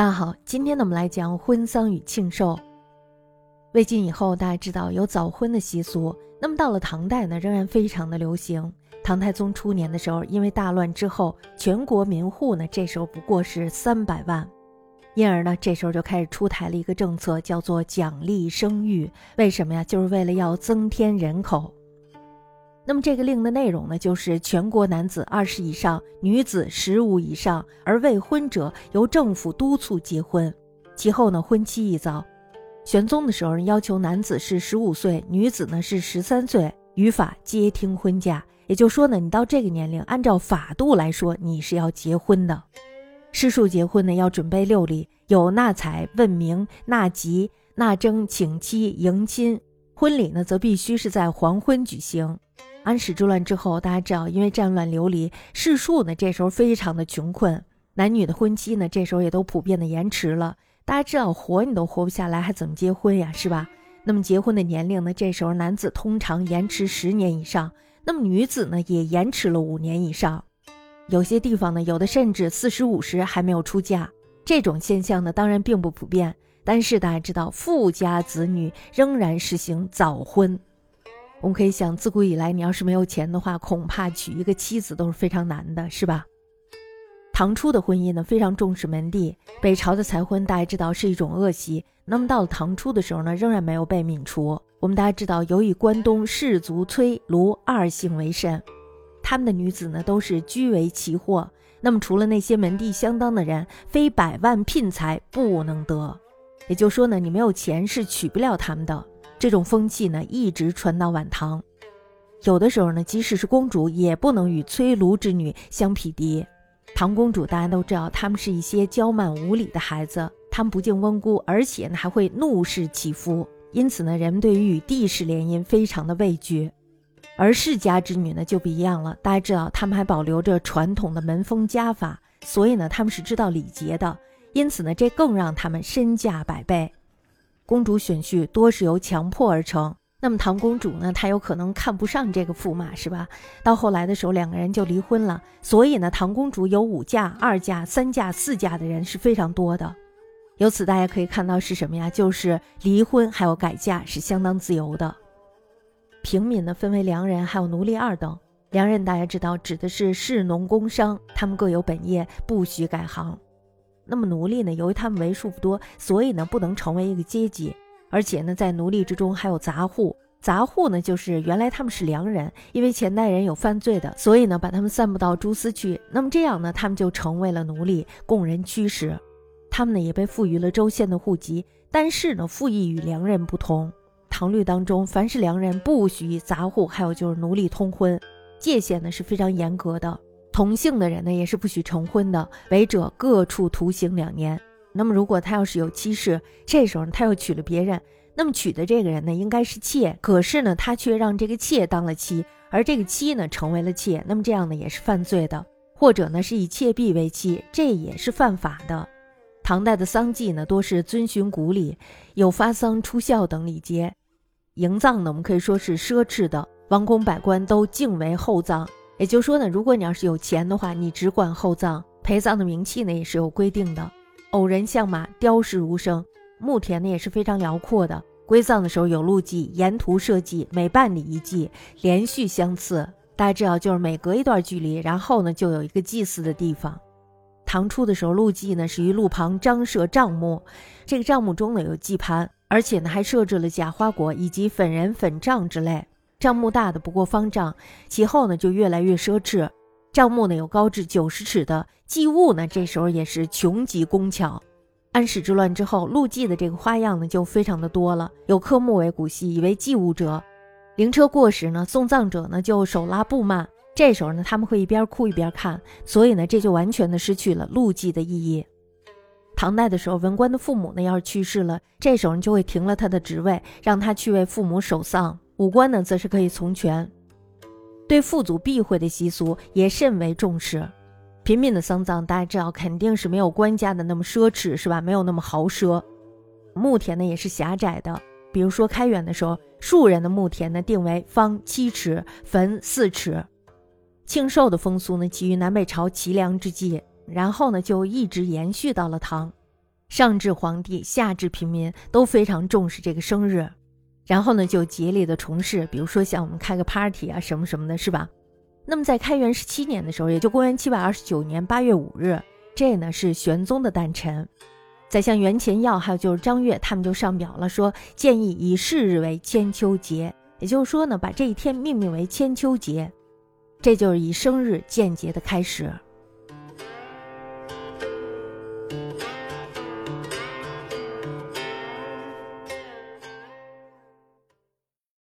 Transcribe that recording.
大家好，今天呢，我们来讲婚丧与庆寿。魏晋以后，大家知道有早婚的习俗。那么到了唐代呢，仍然非常的流行。唐太宗初年的时候，因为大乱之后，全国民户呢，这时候不过是三百万，因而呢，这时候就开始出台了一个政策，叫做奖励生育。为什么呀？就是为了要增添人口。那么这个令的内容呢，就是全国男子二十以上，女子十五以上，而未婚者由政府督促结婚。其后呢，婚期一早。玄宗的时候要求男子是十五岁，女子呢是十三岁，语法皆听婚嫁。也就是说呢，你到这个年龄，按照法度来说，你是要结婚的。诗数结婚呢，要准备六礼，有纳采、问名、纳吉、纳征、请妻、迎亲。婚礼呢，则必须是在黄昏举行。安史之乱之后，大家知道，因为战乱流离，士庶呢这时候非常的穷困，男女的婚期呢这时候也都普遍的延迟了。大家知道，活你都活不下来，还怎么结婚呀？是吧？那么结婚的年龄呢？这时候男子通常延迟十年以上，那么女子呢也延迟了五年以上。有些地方呢，有的甚至四十五十还没有出嫁。这种现象呢，当然并不普遍，但是大家知道，富家子女仍然实行早婚。我们可以想，自古以来，你要是没有钱的话，恐怕娶一个妻子都是非常难的，是吧？唐初的婚姻呢，非常重视门第。北朝的财婚，大家知道是一种恶习。那么到了唐初的时候呢，仍然没有被泯除。我们大家知道，由于关东士族崔卢二姓为甚，他们的女子呢都是居为奇货。那么除了那些门第相当的人，非百万聘才不能得。也就是说呢，你没有钱是娶不了他们的。这种风气呢，一直传到晚唐，有的时候呢，即使是公主也不能与崔卢之女相匹敌。唐公主大家都知道，她们是一些娇慢无礼的孩子，她们不敬温姑，而且呢还会怒视其夫，因此呢，人们对于与帝室联姻非常的畏惧。而世家之女呢就不一样了，大家知道，她们还保留着传统的门风家法，所以呢，他们是知道礼节的，因此呢，这更让他们身价百倍。公主选婿多是由强迫而成，那么唐公主呢，她有可能看不上这个驸马，是吧？到后来的时候，两个人就离婚了。所以呢，唐公主有五嫁、二嫁、三嫁、四嫁的人是非常多的。由此大家可以看到是什么呀？就是离婚还有改嫁是相当自由的。平民呢，分为良人还有奴隶二等。良人大家知道指的是士农工商，他们各有本业，不许改行。那么奴隶呢？由于他们为数不多，所以呢不能成为一个阶级。而且呢，在奴隶之中还有杂户。杂户呢，就是原来他们是良人，因为前代人有犯罪的，所以呢把他们散布到蛛丝去。那么这样呢，他们就成为了奴隶，供人驱使。他们呢也被赋予了州县的户籍。但是呢，赋役与良人不同。唐律当中，凡是良人不许与杂户还有就是奴隶通婚，界限呢是非常严格的。同姓的人呢，也是不许成婚的，违者各处徒刑两年。那么，如果他要是有妻室，这时候他又娶了别人，那么娶的这个人呢，应该是妾，可是呢，他却让这个妾当了妻，而这个妻呢，成为了妾，那么这样呢，也是犯罪的。或者呢，是以妾婢为妻，这也是犯法的。唐代的丧祭呢，多是遵循古礼，有发丧、出孝等礼节。迎葬呢，我们可以说是奢侈的，王公百官都敬为厚葬。也就是说呢，如果你要是有钱的话，你只管厚葬，陪葬的名器呢也是有规定的。偶人相马，雕饰如生，墓田呢也是非常辽阔的。归葬的时候有路祭，沿途设祭，每半里一祭，连续相次。大家知道，就是每隔一段距离，然后呢就有一个祭祀的地方。唐初的时候，路祭呢是于路旁张设帐幕，这个帐幕中呢有祭盘，而且呢还设置了假花果以及粉人、粉帐之类。账目大的不过方丈，其后呢就越来越奢侈。账目呢有高至九十尺的，祭物呢这时候也是穷极工巧。安史之乱之后，路祭的这个花样呢就非常的多了，有刻木为骨系以为祭物者，灵车过时呢，送葬者呢就手拉布幔，这时候呢他们会一边哭一边看，所以呢这就完全的失去了路祭的意义。唐代的时候，文官的父母呢要是去世了，这时候就会停了他的职位，让他去为父母守丧。武官呢，则是可以从权，对父祖避讳的习俗也甚为重视。平民的丧葬，大家知道肯定是没有官家的那么奢侈，是吧？没有那么豪奢。墓田呢也是狭窄的，比如说开元的时候，庶人的墓田呢定为方七尺，坟四尺。庆寿的风俗呢起于南北朝齐梁之际，然后呢就一直延续到了唐。上至皇帝，下至平民都非常重视这个生日，然后呢就竭力的从事，比如说像我们开个 party 啊什么什么的，是吧？那么在开元十七年的时候，也就公元七百二十九年八月五日，这呢是玄宗的诞辰。宰相袁乾耀还有就是张悦，他们就上表了，说建议以是日为千秋节，也就是说呢，把这一天命名为千秋节，这就是以生日建节的开始。